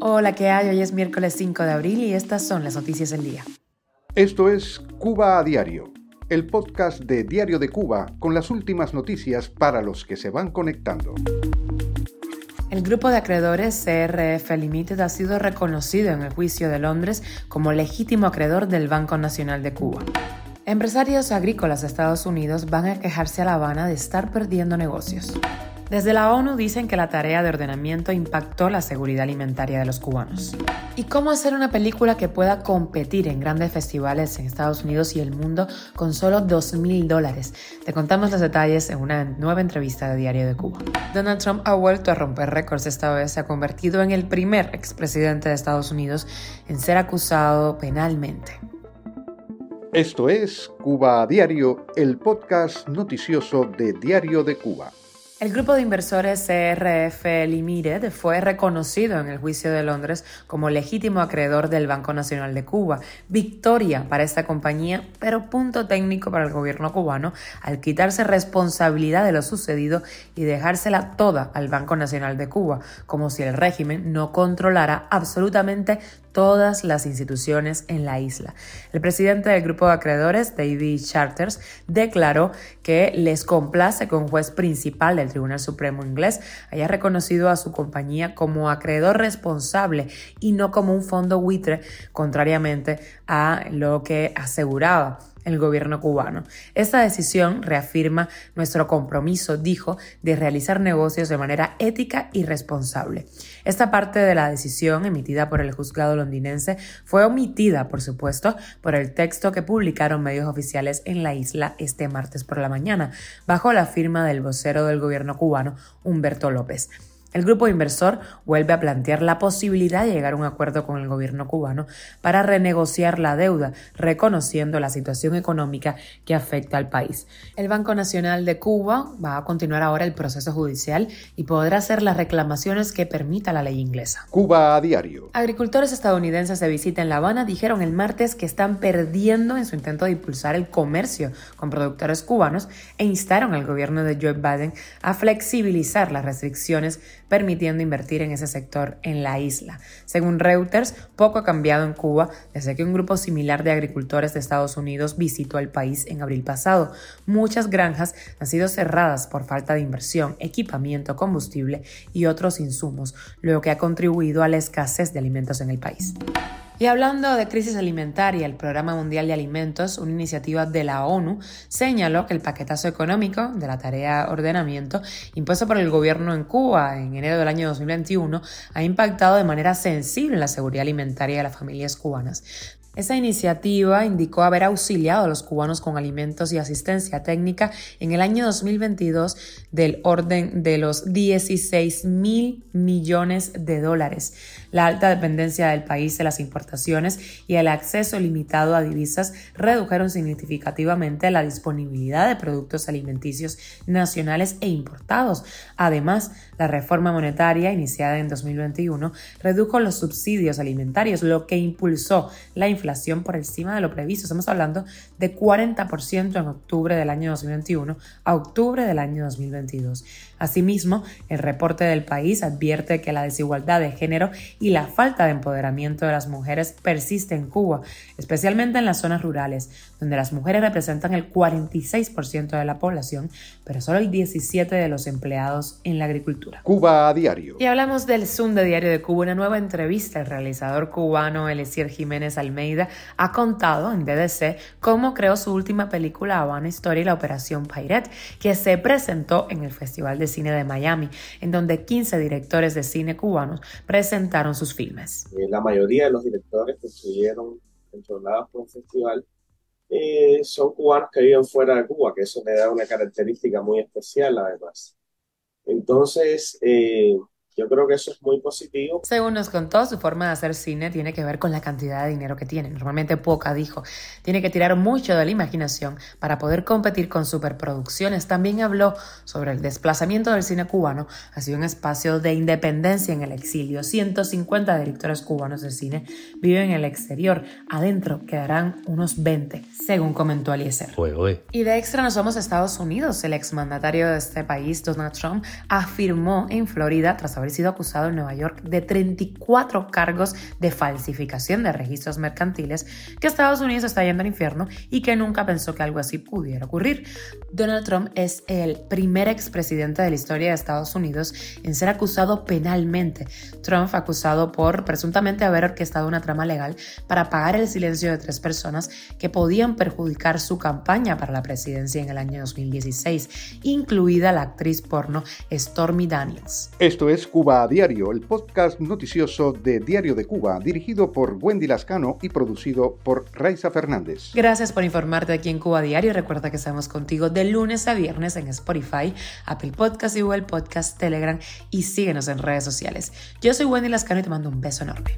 Hola, ¿qué hay? Hoy es miércoles 5 de abril y estas son las noticias del día. Esto es Cuba a Diario, el podcast de Diario de Cuba con las últimas noticias para los que se van conectando. El grupo de acreedores CRF Limited ha sido reconocido en el juicio de Londres como legítimo acreedor del Banco Nacional de Cuba. Empresarios agrícolas de Estados Unidos van a quejarse a La Habana de estar perdiendo negocios. Desde la ONU dicen que la tarea de ordenamiento impactó la seguridad alimentaria de los cubanos. ¿Y cómo hacer una película que pueda competir en grandes festivales en Estados Unidos y el mundo con solo 2 mil dólares? Te contamos los detalles en una nueva entrevista de Diario de Cuba. Donald Trump ha vuelto a romper récords. Esta vez se ha convertido en el primer expresidente de Estados Unidos en ser acusado penalmente. Esto es Cuba a Diario, el podcast noticioso de Diario de Cuba. El grupo de inversores CRF Limited fue reconocido en el juicio de Londres como legítimo acreedor del Banco Nacional de Cuba. Victoria para esta compañía, pero punto técnico para el gobierno cubano al quitarse responsabilidad de lo sucedido y dejársela toda al Banco Nacional de Cuba, como si el régimen no controlara absolutamente todas las instituciones en la isla. El presidente del grupo de acreedores, David Charters, declaró que les complace que un juez principal del Tribunal Supremo inglés haya reconocido a su compañía como acreedor responsable y no como un fondo buitre, contrariamente a lo que aseguraba el gobierno cubano. Esta decisión reafirma nuestro compromiso, dijo, de realizar negocios de manera ética y responsable. Esta parte de la decisión emitida por el juzgado londinense fue omitida, por supuesto, por el texto que publicaron medios oficiales en la isla este martes por la mañana, bajo la firma del vocero del gobierno cubano, Humberto López. El grupo inversor vuelve a plantear la posibilidad de llegar a un acuerdo con el gobierno cubano para renegociar la deuda, reconociendo la situación económica que afecta al país. El Banco Nacional de Cuba va a continuar ahora el proceso judicial y podrá hacer las reclamaciones que permita la ley inglesa. Cuba a diario. Agricultores estadounidenses de visita en La Habana dijeron el martes que están perdiendo en su intento de impulsar el comercio con productores cubanos e instaron al gobierno de Joe Biden a flexibilizar las restricciones permitiendo invertir en ese sector en la isla. Según Reuters, poco ha cambiado en Cuba desde que un grupo similar de agricultores de Estados Unidos visitó el país en abril pasado. Muchas granjas han sido cerradas por falta de inversión, equipamiento, combustible y otros insumos, lo que ha contribuido a la escasez de alimentos en el país. Y hablando de crisis alimentaria, el Programa Mundial de Alimentos, una iniciativa de la ONU, señaló que el paquetazo económico de la tarea ordenamiento impuesto por el gobierno en Cuba en enero del año 2021 ha impactado de manera sensible en la seguridad alimentaria de las familias cubanas. Esa iniciativa indicó haber auxiliado a los cubanos con alimentos y asistencia técnica en el año 2022 del orden de los 16 mil millones de dólares. La alta dependencia del país de las importaciones y el acceso limitado a divisas redujeron significativamente la disponibilidad de productos alimenticios nacionales e importados. Además, la reforma monetaria iniciada en 2021 redujo los subsidios alimentarios, lo que impulsó la inflación inflación por encima de lo previsto. Estamos hablando de 40% en octubre del año 2021 a octubre del año 2022. Asimismo, el reporte del país advierte que la desigualdad de género y la falta de empoderamiento de las mujeres persiste en Cuba, especialmente en las zonas rurales, donde las mujeres representan el 46% de la población, pero solo el 17% de los empleados en la agricultura. Cuba a diario. Y hablamos del Zoom de Diario de Cuba, una nueva entrevista. El realizador cubano Elisier Jiménez Almeida ha contado en DDC cómo creó su última película Habana Story, la Operación Pirate, que se presentó en el Festival de Cine de Miami, en donde 15 directores de cine cubanos presentaron sus filmes. Eh, la mayoría de los directores que estuvieron controlados por el festival eh, son cubanos que viven fuera de Cuba, que eso le da una característica muy especial además. Entonces, eh, yo creo que eso es muy positivo. Según nos contó, su forma de hacer cine tiene que ver con la cantidad de dinero que tiene. Normalmente poca, dijo. Tiene que tirar mucho de la imaginación para poder competir con superproducciones. También habló sobre el desplazamiento del cine cubano hacia un espacio de independencia en el exilio. 150 directores cubanos de cine viven en el exterior. Adentro quedarán unos 20, según comentó Eliezer. Y de extra nos vamos a Estados Unidos. El exmandatario de este país, Donald Trump, afirmó en Florida, tras haber haber sido acusado en Nueva York de 34 cargos de falsificación de registros mercantiles, que Estados Unidos está yendo al infierno y que nunca pensó que algo así pudiera ocurrir. Donald Trump es el primer expresidente de la historia de Estados Unidos en ser acusado penalmente. Trump acusado por presuntamente haber orquestado una trama legal para apagar el silencio de tres personas que podían perjudicar su campaña para la presidencia en el año 2016, incluida la actriz porno Stormy Daniels. Esto es Cuba a Diario, el podcast noticioso de Diario de Cuba, dirigido por Wendy Lascano y producido por Raiza Fernández. Gracias por informarte aquí en Cuba Diario. Recuerda que estamos contigo de lunes a viernes en Spotify, Apple Podcast y Google Podcast, Telegram y síguenos en redes sociales. Yo soy Wendy Lascano y te mando un beso enorme.